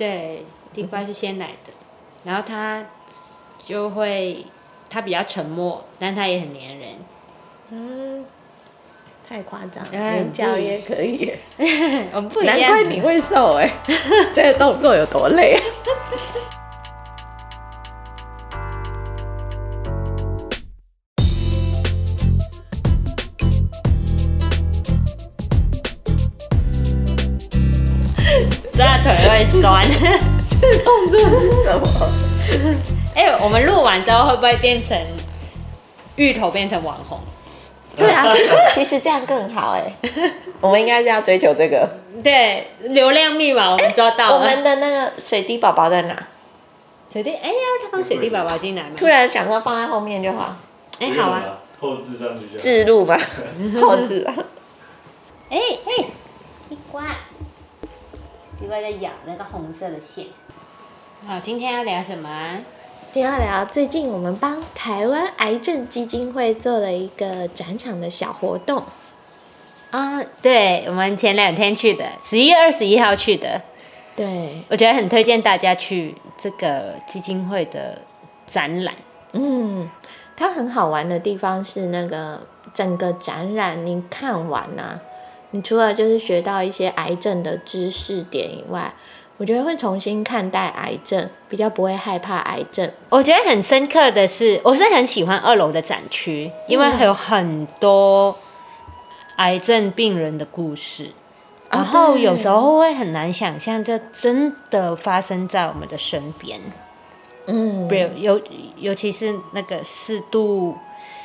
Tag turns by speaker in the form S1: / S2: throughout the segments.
S1: 对，地瓜是鲜奶的，然后它就会它比较沉默，但它也很粘人。
S2: 嗯，太夸张，
S1: 哎
S2: 连教也可以。耶，
S1: 我们不一样，
S2: 难怪你会瘦哎，这个动作有多累什么？
S1: 哎、我们录完之后会不会变成芋头变成网红？
S2: 对啊，其实这样更好哎，我们应该是要追求这个。
S1: 对，流量密码我们抓到了。
S2: 我们的那个水滴宝宝在哪？
S1: 水滴，哎、呀他放水滴宝宝进来吗？
S2: 突然想说放在后面就好，
S1: 哎、好啊。，
S3: 后置上去就好。
S2: 置入吧，后置吧。
S1: 哎、哎、地瓜，地瓜在咬那个红色的线。好，今天要聊什么啊？
S2: 今天要聊最近我们帮台湾癌症基金会做了一个展场的小活动，
S1: 啊、对，我们前两天去的，十一月二十一号去的，
S2: 对，
S1: 我觉得很推荐大家去这个基金会的展览。
S2: 嗯，它很好玩的地方是那个整个展览你看完啊，你除了就是学到一些癌症的知识点以外，我觉得会重新看待癌症，比较不会害怕癌症。
S1: 我觉得很深刻的是，我是很喜欢二楼的展区，因为有很多癌症病人的故事，
S2: 啊
S1: 然后有时候会很难想象这真的发生在我们的身边。
S2: 嗯。
S1: 尤尤其是那个四度，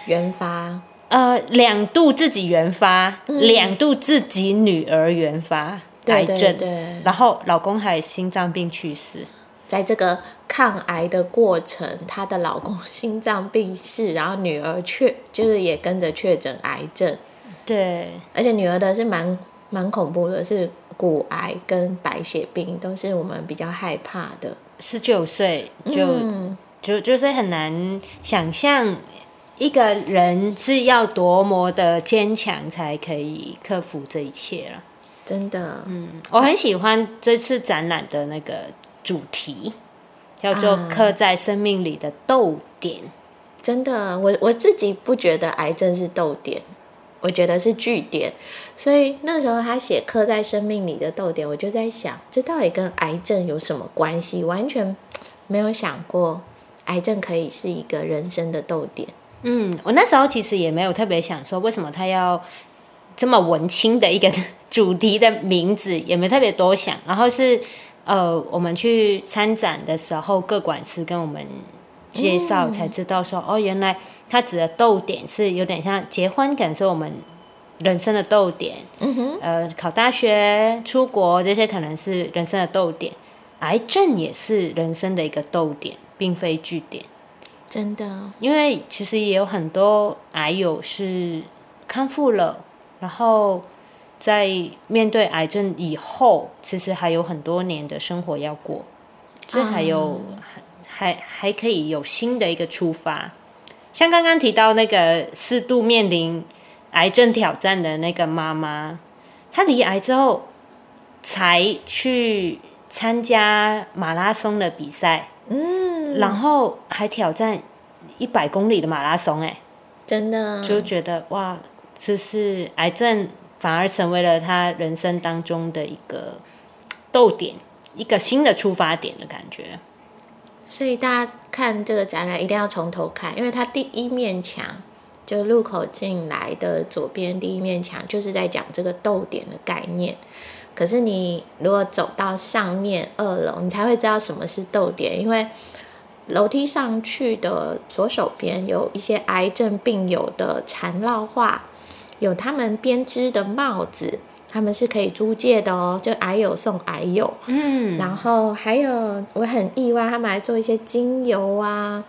S2: 原发，
S1: 呃，两度自己原发，两度自己女儿原发癌
S2: 对
S1: 症，
S2: 对对，
S1: 然后老公还心脏病去世。
S2: 在这个抗癌的过程，她的老公心脏病逝，然后女儿确就是也跟着确诊癌症，
S1: 对，
S2: 而且女儿的是蛮蛮恐怖的，是骨癌跟白血病，都是我们比较害怕的。
S1: 十九岁就、
S2: 嗯
S1: 就就是很难想象一个人是要多么的坚强才可以克服这一切了。
S2: 真的，
S1: 嗯，我很喜欢这次展览的那个主题，叫做
S2: 啊“
S1: 刻在生命里的逗点”。
S2: 真的，我我自己不觉得癌症是逗点，我觉得是句点。所以那时候他写刻在生命里的逗点，我就在想，这到底跟癌症有什么关系？完全没有想过，癌症可以是一个人生的逗点。
S1: 嗯，我那时候其实也没有特别想说，为什么他要这么文青的一个 主题的名字，也没特别多想。然后是呃，我们去参展的时候，各管师跟我们介绍，才知道说，哦，原来他指的逗点是有点像结婚，可能是我们人生的逗点。
S2: 嗯哼，
S1: 呃，考大学、出国这些可能是人生的逗点，癌症也是人生的一个逗点，并非据点。
S2: 真的，
S1: 因为其实也有很多癌友是康复了，然后在面对癌症以后，其实还有很多年的生活要过，这还有、还还还可以有新的一个出发。像刚刚提到那个四度面临癌症挑战的那个妈妈，她离癌之后才去参加马拉松的比赛，
S2: 嗯，
S1: 然后还挑战一百公里的马拉松、哎、
S2: 真的，
S1: 就觉得哇，就是癌症反而成为了他人生当中的一个逗点，一个新的出发点的感觉。
S2: 所以大家看这个展览一定要从头看，因为它第一面墙就入口进来的左边第一面墙就是在讲这个逗点的概念。可是你如果走到上面二楼，你才会知道什么是逗点，因为楼梯上去的左手边有一些癌症病友的缠绕画，有他们编织的帽子，他们是可以租借的哦，就矮友送矮友。
S1: 嗯，
S2: 然后还有我很意外，他们还做一些精油啊，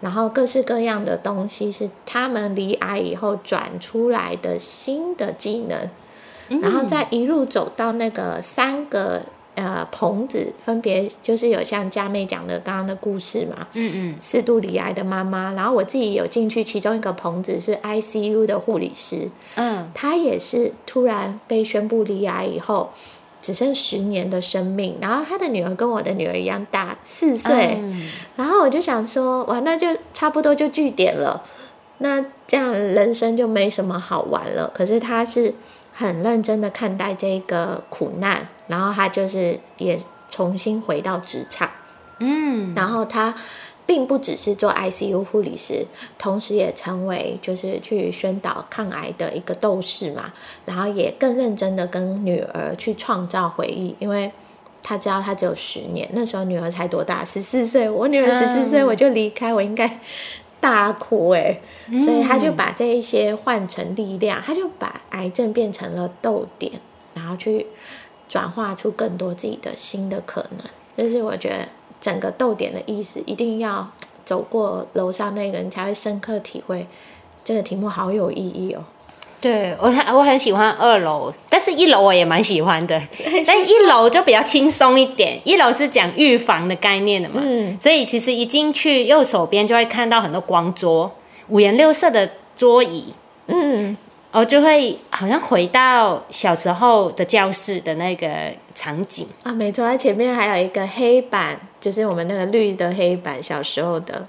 S2: 然后各式各样的东西是他们离矮以后转出来的新的技能，然后再一路走到那个三个呃棚子，分别就是有像佳妹讲的刚刚的故事嘛，
S1: 嗯嗯，
S2: 四度离癌的妈妈，然后我自己有进去，其中一个棚子是 ICU 的护理师，
S1: 嗯，
S2: 她也是突然被宣布离癌以后，只剩十年的生命，然后他的女儿跟我的女儿一样大，四岁。然后我就想说，哇，那就差不多就据点了。那这样人生就没什么好玩了。可是他是很认真的看待这个苦难，然后他就是也重新回到职场。嗯，然后他。并不只是做 ICU 护理师，同时也成为就是去宣导抗癌的一个斗士嘛。然后也更认真的跟女儿去创造回忆，因为他知道他只有十年，那时候女儿才多大，十四岁。我女儿十四岁我就离开，我应该大哭哎。所以他就把这一些换成力量，他就把癌症变成了逗点，然后去转化出更多自己的新的可能。这是我觉得。整个逗点的意思，一定要走过楼上那个人才会深刻体会。这个题目好有意义哦。
S1: 对我很我很喜欢二楼，但是一楼我也蛮喜欢的。但一楼就比较轻松一点，一楼是讲预防的概念的嘛。嗯。所以其实一进去右手边就会看到很多光桌，五颜六色的桌椅。嗯。哦，就会好像回到小时候的教室的那个场景
S2: 啊，没错，它前面还有一个黑板，就是我们那个绿的黑板，小时候的。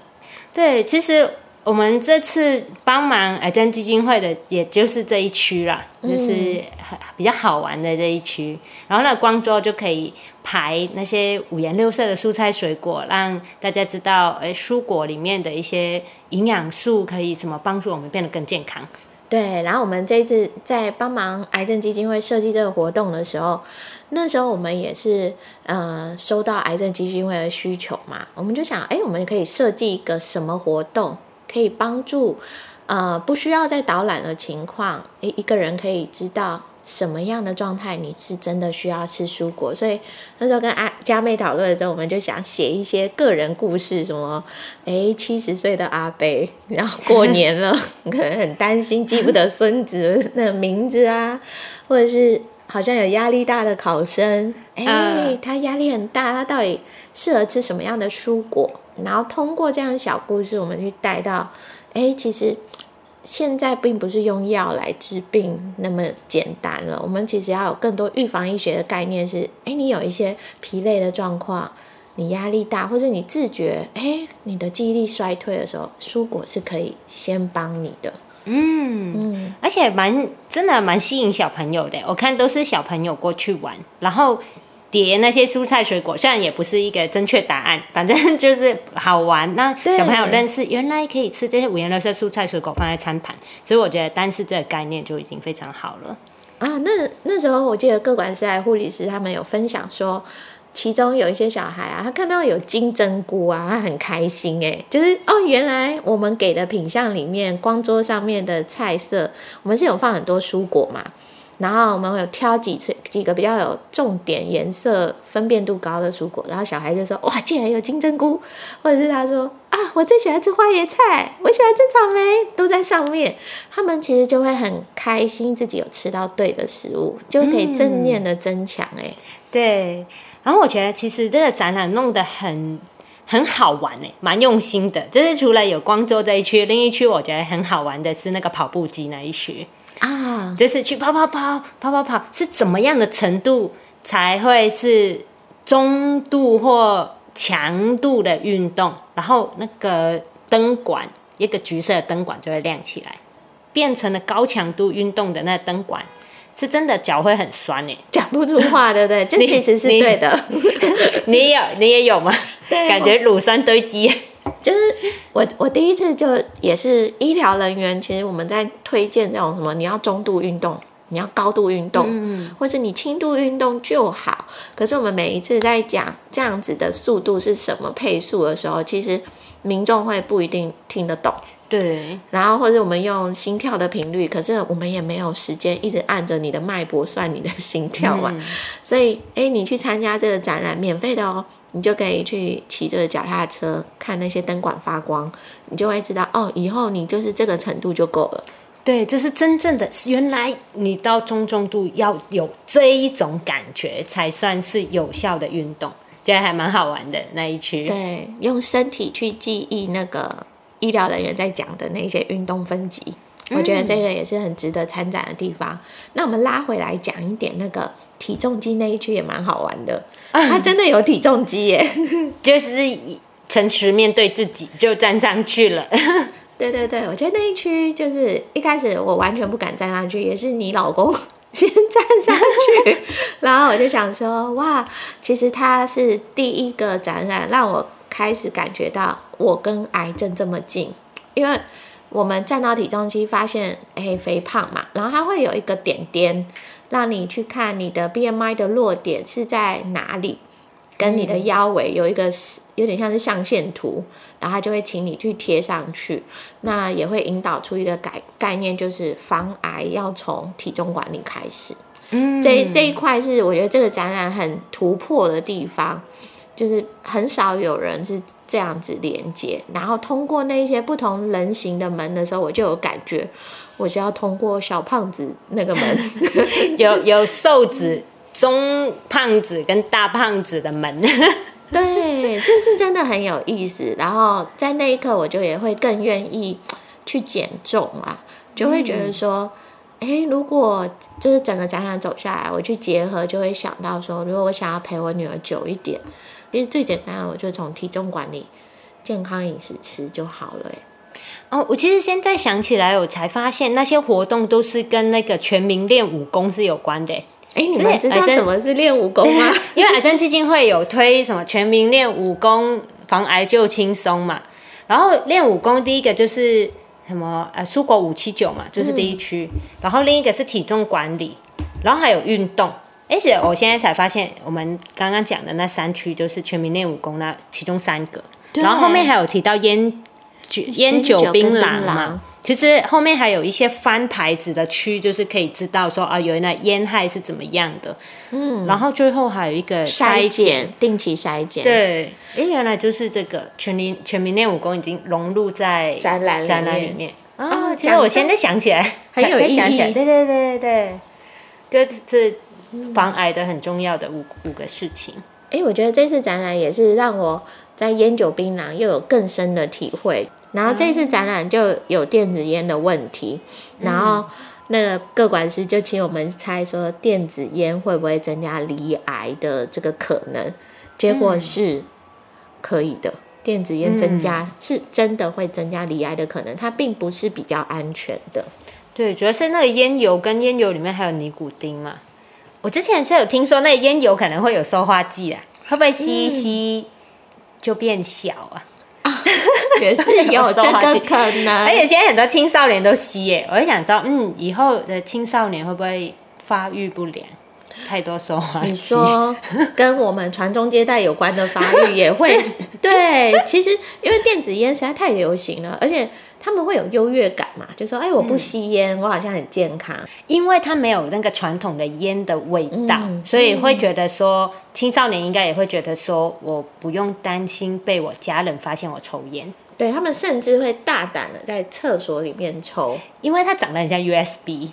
S1: 对，其实我们这次帮忙癌症基金会的，也就是这一区啦，就是比较好玩的这一区。然后那光桌就可以排那些五颜六色的蔬菜水果，让大家知道，哎，蔬果里面的一些营养素可以怎么帮助我们变得更健康。
S2: 对，然后我们这次在帮忙癌症基金会设计这个活动的时候，那时候我们也是呃收到癌症基金会的需求嘛，我们就想，哎，我们可以设计一个什么活动，可以帮助呃不需要在导览的情况，哎，一个人可以知道。什么样的状态你是真的需要吃蔬果？所以那时候跟阿佳妹讨论的时候，我们就想写一些个人故事，什么 哎七十岁的阿伯，然后过年了，可能很担心记不得孙子的名字啊，或者是好像有压力大的考生，哎，他压力很大，他到底适合吃什么样的蔬果？然后通过这样小故事，我们去带到，哎，其实。现在并不是用药来治病那么简单了，我们其实要有更多预防医学的概念。是，哎，你有一些疲累的状况，你压力大，或者你自觉，哎，你的记忆力衰退的时候，蔬果是可以先帮你的。
S1: 嗯嗯，而且蛮真的蛮吸引小朋友的，我看都是小朋友过去玩，然后。叠那些蔬菜水果，虽然也不是一个正确答案，反正就是好玩。那小朋友认识原来可以吃这些五颜六色蔬菜水果放在餐盘，所以我觉得单是这个概念就已经非常好了。
S2: 啊，那那时候我记得各管师还护理师他们有分享说，其中有一些小孩啊，他看到有金针菇啊，他很开心哎，就是哦，原来我们给的品相里面光桌上面的菜色，我们是有放很多蔬果嘛。然后我们会有挑几次几个比较有重点、颜色分辨度高的蔬果，然后小孩就说：“哇，竟然有金针菇！”或者是他说：“啊，我最喜欢吃花椰菜，我喜欢吃草莓，都在上面。”他们其实就会很开心，自己有吃到对的食物，就可以正念的增强。哎，
S1: 对。然后我觉得其实这个展览弄得很很好玩，哎，蛮用心的。就是除了有光州这一区，另一区我觉得很好玩的是那个跑步机那一区。啊，就是去跑跑跑跑跑跑，是怎么样的程度才会是中度或强度的运动？然后那个灯管，一个橘色的灯管就会亮起来，变成了高强度运动的那灯管，是真的脚会很酸诶，
S2: 讲不出话，对不对？这其实是对的。
S1: 你也有，你也有吗？感觉乳酸堆积。
S2: 就是我，我第一次就也是医疗人员，其实我们在推荐这种什么，你要中度运动，你要高度运动，嗯，或是你轻度运动就好。可是我们每一次在讲这样子的速度是什么配速的时候，其实民众会不一定听得懂。
S1: 对，
S2: 然后或者我们用心跳的频率，可是我们也没有时间一直按着你的脉搏算你的心跳啊。所以，哎，你去参加这个展览，免费的哦。你就可以去骑这个脚踏车，看那些灯管发光，你就会知道哦，以后你就是这个程度就够了。
S1: 对，就是真正的，原来你到中重度要有这一种感觉，才算是有效的运动，觉得还蛮好玩的那一区。
S2: 对，用身体去记忆那个医疗人员在讲的那些运动分级。我觉得这个也是很值得参展的地方。那我们拉回来讲一点，那个体重机那一区也蛮好玩的，它真的有体重机耶，
S1: 就是诚实面对自己就站上去了。
S2: 对对对，我觉得那一区就是一开始我完全不敢站上去，也是你老公先站上去，然后我就想说，哇，其实它是第一个展览让我开始感觉到我跟癌症这么近，因为我们站到体重机发现，哎，肥胖嘛，然后它会有一个点点，让你去看你的 BMI 的落点是在哪里。跟你的腰围有一个有点像是象限图，然后它就会请你去贴上去，那也会引导出一个概概念，就是防癌要从体重管理开始。嗯，这这一块是我觉得这个展览很突破的地方，就是很少有人是这样子连接，然后通过那些不同人形的门的时候，我就有感觉我是要通过小胖子那个门，
S1: 有有瘦子。中胖子跟大胖子的门，
S2: 对，这是真的很有意思。然后在那一刻，我就也会更愿意去减重啊，就会觉得说，哎，如果就是整个展览走下来，我去结合，就会想到说，如果我想要陪我女儿久一点，其实最简单的，我就从体重管理、健康饮食吃就好了。哎，
S1: 哦，我其实现在想起来，我才发现那些活动都是跟那个全民练武功是有关的。
S2: 哎，你们知道什么是练武功吗？
S1: 因为癌症基金会有推什么全民练武功，防癌就轻松嘛。然后练武功第一个就是什么呃，苏国五七九嘛，就是第一区。然后另一个是体重管理，然后还有运动。而且我现在才发现，我们刚刚讲的那三区就是全民练武功那其中三个。然后后面还有提到烟酒烟酒槟榔嘛。其实后面还有一些翻牌子的区，就是可以知道说啊，原来烟害是怎么样的。嗯，然后最后还有一个
S2: 筛检，定期筛检。
S1: 对，哎，原来就是这个全民全民练武功已经融入在
S2: 展览
S1: 展览里面啊。其实我现在想起来
S2: 很有意义。
S1: 对对对对对，就是防癌的很重要的五五个事情。
S2: 哎，我觉得这次展览也是让我在烟酒槟榔又有更深的体会。然后这次展览就有电子烟的问题，然后那个各管师就请我们猜说电子烟会不会增加离癌的这个可能？结果是可以的，电子烟增加是真的会增加离癌的可能，它并不是比较安全的。
S1: 对，主要是那个烟油跟烟油里面还有尼古丁嘛。我之前是有听说那烟油可能会有塑化剂啊，会不会吸一吸就变小啊？
S2: 也是有这个可能，
S1: 而且现在很多青少年都吸耶，我就想知道，嗯，以后的青少年会不会发育不良？太多说话。
S2: 你说跟我们传宗接代有关的发育也会？对，其实因为电子烟实在太流行了，而且。他们会有优越感嘛？就说：“哎，我不吸烟，我好像很健康，
S1: 因为他没有那个传统的烟的味道，所以会觉得说，青少年应该也会觉得说，我不用担心被我家人发现我抽烟。
S2: 对他们甚至会大胆的在厕所里面抽，
S1: 因为它长得很像 USB。”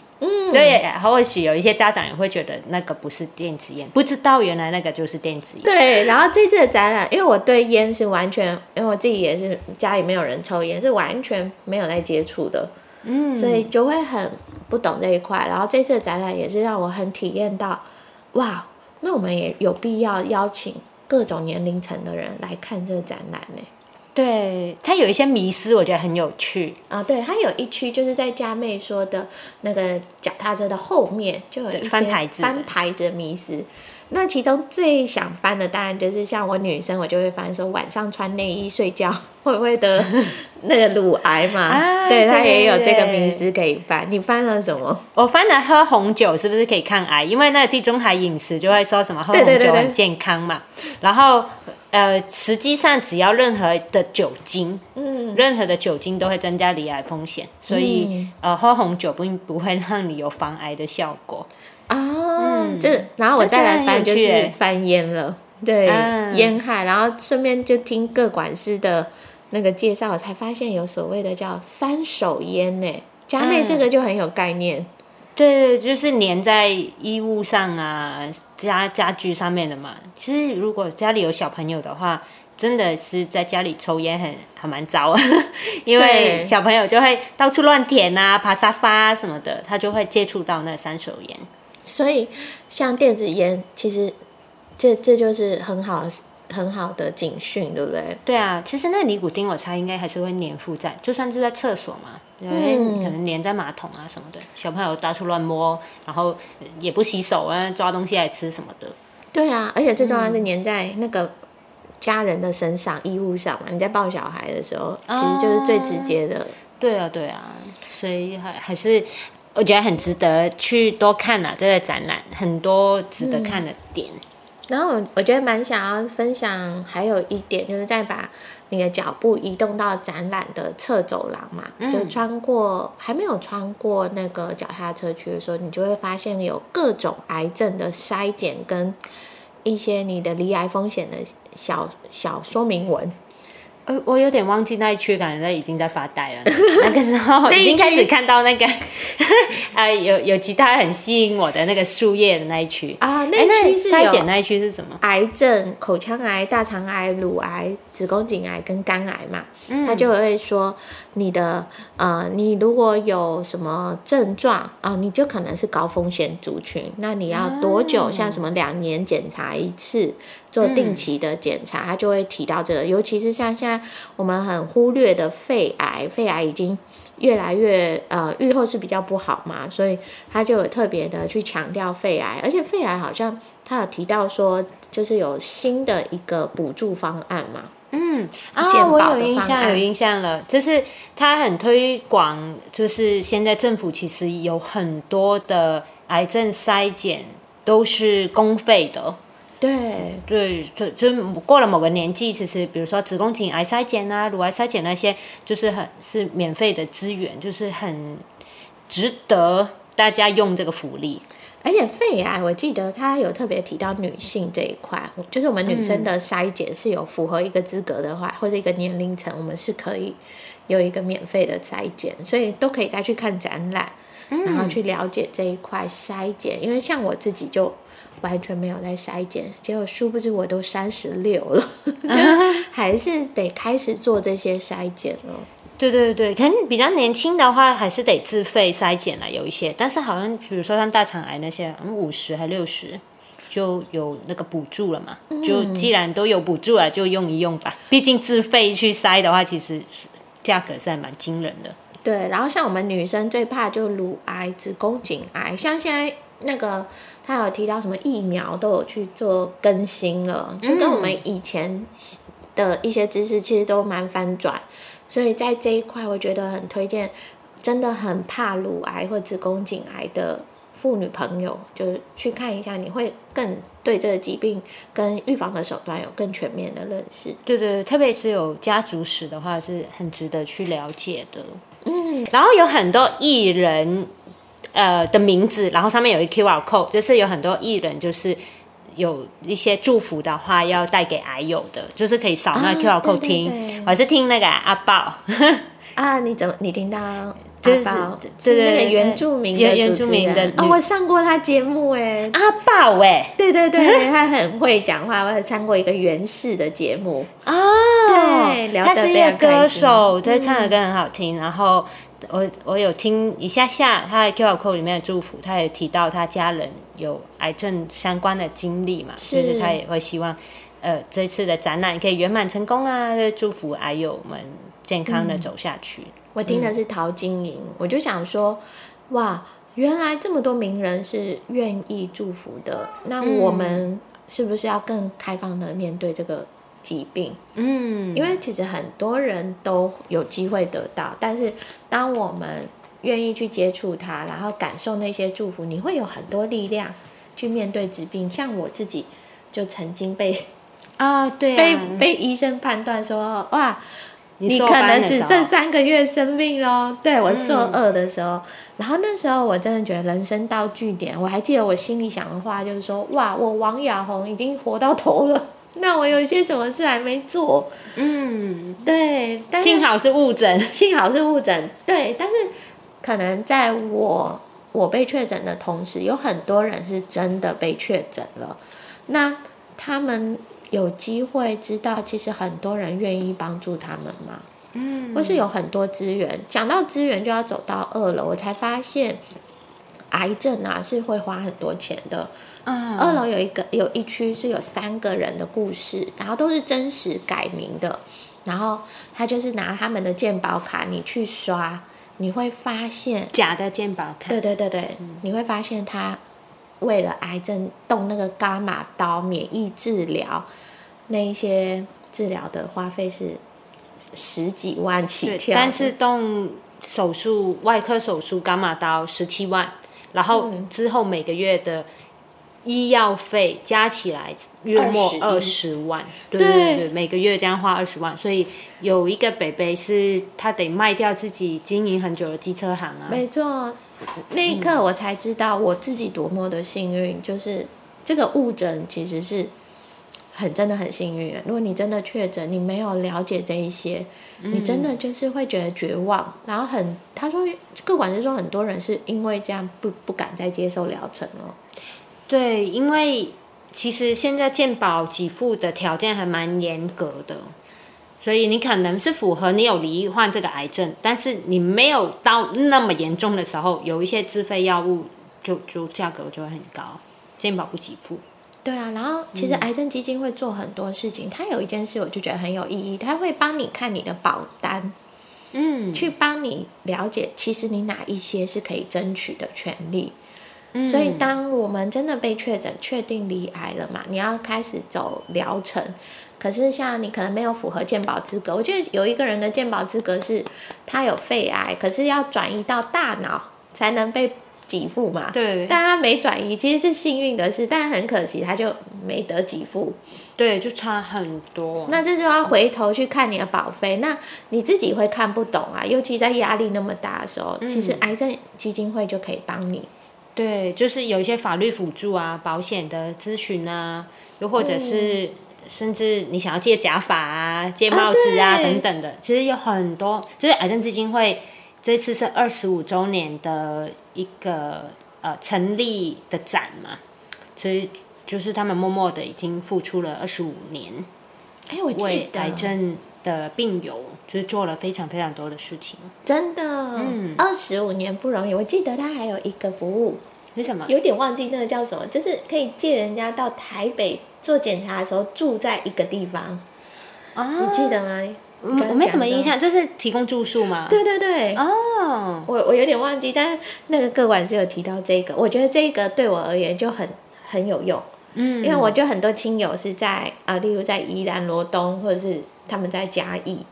S1: 所以或许有一些家长也会觉得那个不是电子烟，不知道原来那个就是电子烟。
S2: 对，然后这次的展览，因为我对烟是完全，因为我自己也是家里没有人抽烟，是完全没有在接触的，嗯，所以就会很不懂这一块。然后这次的展览也是让我很体验到，哇，那我们也有必要邀请各种年龄层的人来看这个展览呢。
S1: 对，它有一些迷思，我觉得很有趣
S2: 啊。对，它有一区就是在佳妹说的那个脚踏车的后面，就有一些翻牌子翻牌子的迷思。那其中最想翻的，当然就是像我女生，我就会翻说晚上穿内衣睡觉会不会得那个乳癌嘛？对，它也有这个迷思可以翻。你翻了什么？
S1: 我翻了喝红酒是不是可以抗癌？因为那个地中海饮食就会说什么喝红酒很健康嘛。然后。呃，实际上只要任何的酒精，嗯，任何的酒精都会增加罹癌风险，所以呃，喝红酒并不会让你有防癌的效果
S2: 啊。这然后我再来翻就是翻烟了，对，烟害，然后顺便就听各管师的那个介绍，才发现有所谓的叫三手烟呢。佳妹这个就很有概念。
S1: 对，就是粘在衣物上啊，家家具上面的嘛。其实如果家里有小朋友的话，真的是在家里抽烟很还蛮糟，因为小朋友就会到处乱舔啊、爬沙发啊什么的，他就会接触到那三手烟。
S2: 所以像电子烟，其实这这就是很好很好的警讯，对不对？
S1: 对啊，其实那尼古丁我猜应该还是会粘附在，就算是在厕所嘛，因为可能粘在马桶啊什么的，小朋友到处乱摸，然后也不洗手啊，抓东西来吃什么的。
S2: 对啊，而且最重要是粘在那个家人的身上、衣物上嘛。你在抱小孩的时候，其实就是最直接的。
S1: 对啊，对啊，所以还还是我觉得很值得去多看啊，这个展览很多值得看的点。
S2: 然后我我觉得蛮想要分享，还有一点就是再把你的脚步移动到展览的侧走廊嘛，就穿过还没有穿过那个脚踏车区的时候，你就会发现有各种癌症的筛检跟一些你的离癌风险的小小说明文。
S1: 呃，我有点忘记那一区，感觉已经在发呆了。那个时候已经开始看到那个，啊，有有其他很吸引我的那个树叶的那一区
S2: 啊那
S1: 哎那
S2: 区是有
S1: 筛检那一区是什么？
S2: 癌症、口腔癌、大肠癌、乳癌、子宫颈癌跟肝癌嘛，他就会说你的呃，你如果有什么症状啊、你就可能是高风险族群，那你要多久？像什么两年检查一次，做定期的检查，他就会提到这个，尤其是像现在我们很忽略的肺癌，肺癌已经。越来越呃，愈后是比较不好嘛，所以他就有特别的去强调肺癌，而且肺癌好像他有提到说，就是有新的一个补助方案嘛，
S1: 嗯
S2: 健
S1: 啊，我有印象，有印象了，就是他很推广，就是现在政府其实有很多的癌症筛检都是公费的。
S2: 对，
S1: 对，就就过了某个年纪，其实比如说子宫颈癌筛检啊、乳癌筛检那些，就是很是免费的资源，就是很值得大家用这个福利。
S2: 而且肺癌，我记得他有特别提到女性这一块，就是我们女生的筛检是有符合一个资格的话，或者一个年龄层，我们是可以有一个免费的筛检，所以都可以再去看展览，然后去了解这一块筛检。因为像我自己就完全没有在筛检，结果殊不知我都三十六了，就还是得开始做这些筛检了。
S1: 对对对，可能比较年轻的话，还是得自费筛检了，有一些。但是好像比如说像大肠癌那些，嗯，五十还六十就有那个补助了嘛。就既然都有补助了，就用一用吧。毕竟自费去筛的话，其实价格是还蛮惊人的。
S2: 对，然后像我们女生最怕就乳癌、子宫颈癌，像现在那个他有提到什么疫苗都有去做更新了，就跟我们以前的一些知识其实都蛮翻转，所以在这一块我觉得很推荐，真的很怕乳癌或子宫颈癌的妇女朋友，就去看一下，你会更对这个疾病跟预防的手段有更全面的认识。
S1: 对对，特别是有家族史的话，是很值得去了解的。嗯，然后有很多艺人，呃的名字，然后上面有一 QR code，就是有很多艺人，就是有一些祝福的话要带给癌友的，就是可以扫那
S2: 个
S1: QR code
S2: 对
S1: 听。
S2: 对。
S1: 我是听那个阿豹，
S2: 啊，你怎么你听到
S1: 就是
S2: 宝
S1: 对
S2: 是
S1: 对对
S2: 那个原住民的
S1: 原原住民的
S2: 哦我上过他节目哎，
S1: 阿豹哎、
S2: 对对对，他很会讲话，我有上过一个原氏的节目，
S1: 哦，
S2: 对
S1: 他是一个歌手，对，唱的歌很好听。然后我我有听一下下他的 QR code 里面的祝福，他也提到他家人有癌症相关的经历嘛，
S2: 是
S1: 就是他也会希望，呃，这次的展览可以圆满成功啊，祝福癌友们健康的走下去。
S2: 我听的是陶晶莹，我就想说，哇，原来这么多名人是愿意祝福的，那我们是不是要更开放的面对这个疾病？
S1: 嗯，
S2: 因为其实很多人都有机会得到，但是当我们愿意去接触它，然后感受那些祝福，你会有很多力量去面对疾病。像我自己就曾经被
S1: 啊，对
S2: 被
S1: 啊，
S2: 被医生判断说，哇，你可能只剩三个月生命喽。对我受二的时候，然后那时候我真的觉得人生到据点。我还记得我心里想的话就是说，哇，我王亚红已经活到头了，那我有一些什么事还没做。
S1: 嗯，
S2: 对，但
S1: 幸好是误诊。
S2: 幸好是误诊，对，但是可能在我我被确诊的同时，有很多人是真的被确诊了，那他们有机会知道，其实很多人愿意帮助他们吗。嗯，或是有很多资源。讲到资源，就要走到二楼，我才发现，癌症啊是会花很多钱的。
S1: 嗯，
S2: 二楼有一个有一区是有三个人的故事，然后都是真实改名的。然后他就是拿他们的健保卡，你去刷，你会发现
S1: 假的健保卡。
S2: 对对对对，你会发现他为了癌症动那个伽马刀、免疫治疗那一些治疗的花费是十几万起，跳，
S1: 但是动手术外科手术伽马刀十七万，然后
S2: 嗯。
S1: 之后每个月的医药费加起来月末二
S2: 21
S1: 十万，对对
S2: 对
S1: 对，每个月这样花二十万，所以有一个北北是他得卖掉自己经营很久的机车行啊，
S2: 没错，那一刻我才知道我自己多么的幸运，就是这个误诊其实是很真的很幸运。如果你真的确诊，你没有了解这一些，你真的就是会觉得绝望。然后很，他说，各管是说很多人是因为这样不不敢再接受疗程了。
S1: 对，因为其实现在健保给付的条件还蛮严格的，所以你可能是符合你有罹患这个癌症，但是你没有到那么严重的时候，有一些自费药物就就价格就会很高，健保不给付。
S2: 对啊，然后其实癌症基金会做很多事情，它有一件事我就觉得很有意义，它会帮你看你的保单，
S1: 嗯，
S2: 去帮你了解其实你哪一些是可以争取的权利。
S1: 嗯
S2: 所以，当我们真的被确诊、确定罹癌了嘛，你要开始走疗程。可是，像你可能没有符合健保资格，我记得有一个人的健保资格是他有肺癌，可是要转移到大脑才能被给付嘛。
S1: 对
S2: 但他没转移，其实是幸运的事，但很可惜他就没得给付。
S1: 对，就差很多。
S2: 那这就要回头去看你的保费，那你自己会看不懂啊，尤其在压力那么大的时候，其实癌症基金会就可以帮你。
S1: 对，就是有一些法律辅助啊，保险的咨询啊，又或者是甚至你想要借假发啊、借帽子啊
S2: 对
S1: 等等的，其实有很多。就是癌症基金会这次是二十五周年的一个呃成立的展嘛，所以就是他们默默的已经付出了二十五年，
S2: 哎，我记
S1: 为
S2: 得
S1: 癌症的病友就是做了非常非常多的事情。
S2: 真的，嗯二十五年不容易。我记得他还有一个服务，
S1: 是什么？
S2: 有点忘记那个叫什么，就是可以借人家到台北做检查的时候住在一个地方，
S1: 啊
S2: 你记得吗？
S1: 嗯我没什么印。象，就是提供住宿嘛？
S2: 对对对，
S1: 哦，
S2: 我我有点忘记，但是那个个管是有提到这个，我觉得这个对我而言就很很有用，
S1: 嗯，
S2: 因为我就很多亲友是在啊、呃例如在宜兰罗东，或者是他们在嘉义。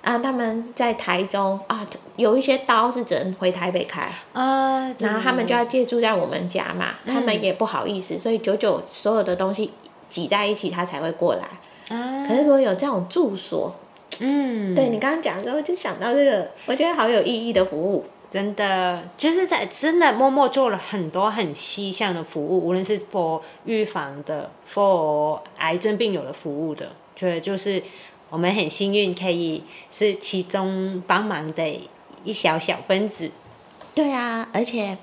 S2: 啊，他们在台中啊，有一些刀是只能回台北开，
S1: 啊，
S2: 然后他们就要借住在我们家嘛，他们也不好意思，所以九九所有的东西挤在一起，他才会过来。
S1: 啊，
S2: 可是如果有这种住所，
S1: 嗯，
S2: 对你刚刚讲的时候，就想到这个，我觉得好有意义的服务。
S1: 真的就是在真的默默做了很多很细项的服务，无论是 for 预防的，for 癌症病友的服务的，觉得就是我们很幸运可以是其中帮忙的一小小分子。
S2: 对啊，而且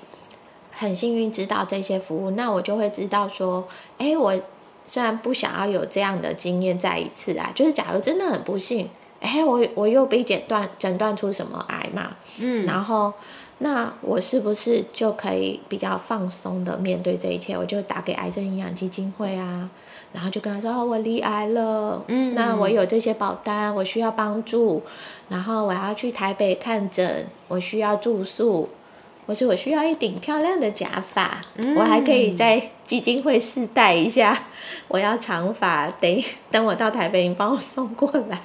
S2: 很幸运知道这些服务，那我就会知道说，哎，我虽然不想要有这样的经验再一次啊，就是假如真的很不幸，哎，我我又被诊断诊断出什么癌嘛，
S1: 嗯，
S2: 然后那我是不是就可以比较放松的面对这一切？我就打给癌症营养基金会啊，然后就跟他说，哦，我罹癌了，
S1: 嗯
S2: 那我有这些保单，我需要帮助，然后我要去台北看诊，我需要住宿。或是我需要一顶漂亮的假发，我还可以在基金会试戴一下。我要长发，等等我到台北，你帮我送过来。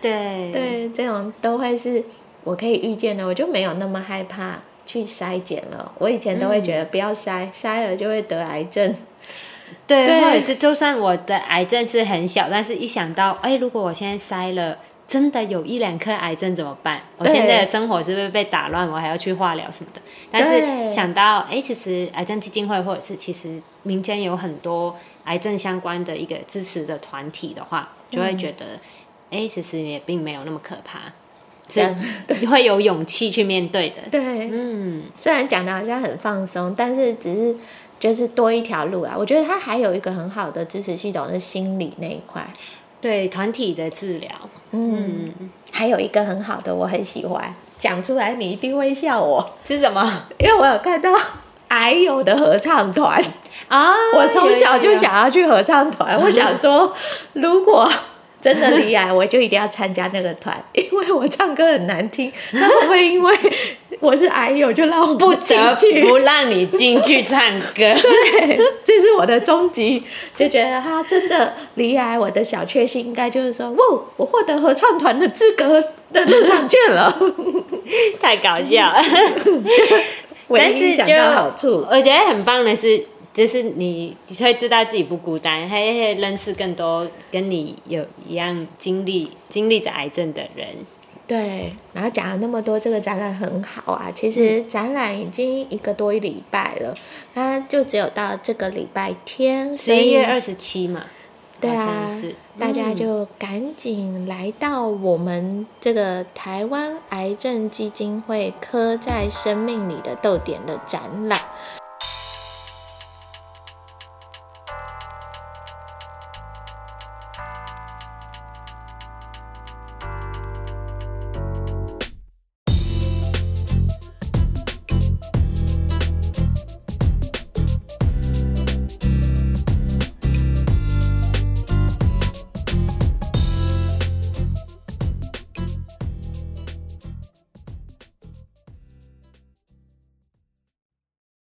S1: 对，
S2: 对，这种都会是我可以预见的，我就没有那么害怕去筛检了。我以前都会觉得不要筛，筛了就会得癌症。
S1: 对，
S2: 对
S1: 或者是就算我的癌症是很小，但是一想到，哎，如果我现在塞了。真的有一两颗癌症怎么办？我现在的生活是不是被打乱？我还要去化疗什么的。但是想到，哎，其实癌症基金会或者是其实民间有很多癌症相关的一个支持的团体的话，就会觉得，哎、其实也并没有那么可怕，是 会有勇气去面对的。
S2: 对，
S1: 嗯，
S2: 虽然讲的好像很放松，但是只是就是多一条路啊。我觉得它还有一个很好的支持系统是心理那一块，
S1: 对团体的治疗，
S2: 嗯，还有一个很好的我很喜欢，讲出来你一定会笑我，
S1: 是什么？
S2: 因为我有看到癌友的合唱团。
S1: 啊？
S2: 我从小就想要去合唱团，我想说，如果真的离癌，我就一定要参加那个团，因为我唱歌很难听，他们会因为我是癌友就让我
S1: 不
S2: 进
S1: 得
S2: 去，
S1: 不让你进去唱歌。
S2: 对，这是我的终极，就觉得他真的离癌，我的小确幸应该就是说，哇，我获得合唱团的资格的入场券了，
S1: 太搞笑了。但是就。我觉得很棒的是，就是你你会知道自己不孤单，还会认识更多跟你有一样经历经历着癌症的人。
S2: 对，然后讲了那么多，这个展览很好啊。其实展览已经一个多一礼拜了，它就只有到这个礼拜天，
S1: 十一月二十七嘛，
S2: 对啊，大家
S1: 嗯
S2: 就赶紧来到我们这个台湾癌症基金会刻在生命里的逗点的展览。